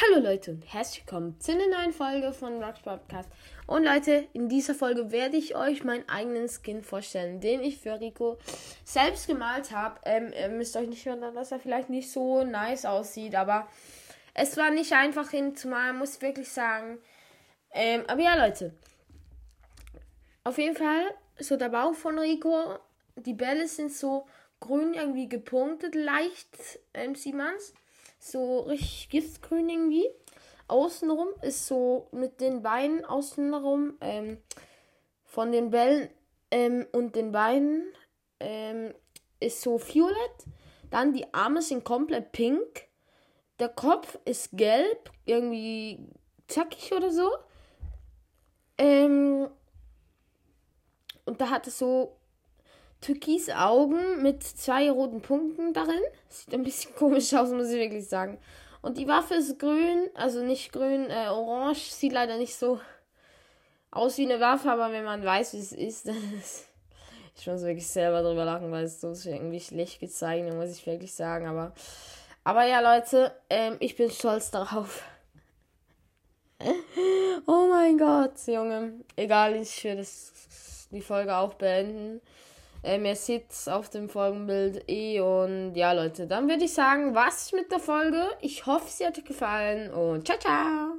Hallo Leute und herzlich willkommen zu einer neuen Folge von Rocks Podcast. Und Leute, in dieser Folge werde ich euch meinen eigenen Skin vorstellen, den ich für Rico selbst gemalt habe. Ähm, ihr müsst euch nicht wundern, dass er vielleicht nicht so nice aussieht, aber es war nicht einfach hinzumalen, muss ich wirklich sagen. Ähm, aber ja, Leute. Auf jeden Fall, so der Bauch von Rico, die Bälle sind so grün irgendwie gepunktet, leicht, ähm, sieht man's so richtig giftgrün irgendwie. Außenrum ist so mit den Beinen außenrum ähm, von den Bällen ähm, und den Beinen ähm, ist so violett. Dann die Arme sind komplett pink. Der Kopf ist gelb, irgendwie zackig oder so. Ähm, und da hat es so türkise Augen mit zwei roten Punkten darin. Sieht ein bisschen komisch aus, muss ich wirklich sagen. Und die Waffe ist grün, also nicht grün, äh, orange. Sieht leider nicht so aus wie eine Waffe, aber wenn man weiß, wie es ist, dann ist. Ich muss wirklich selber drüber lachen, weil es so irgendwie schlecht gezeichnet, muss ich wirklich sagen. Aber, aber ja, Leute, ähm, ich bin stolz darauf. oh mein Gott, Junge. Egal, ich werde die Folge auch beenden. Ähm, ihr seht auf dem Folgenbild eh. Und ja, Leute, dann würde ich sagen, was mit der Folge. Ich hoffe, sie hat euch gefallen und ciao, ciao.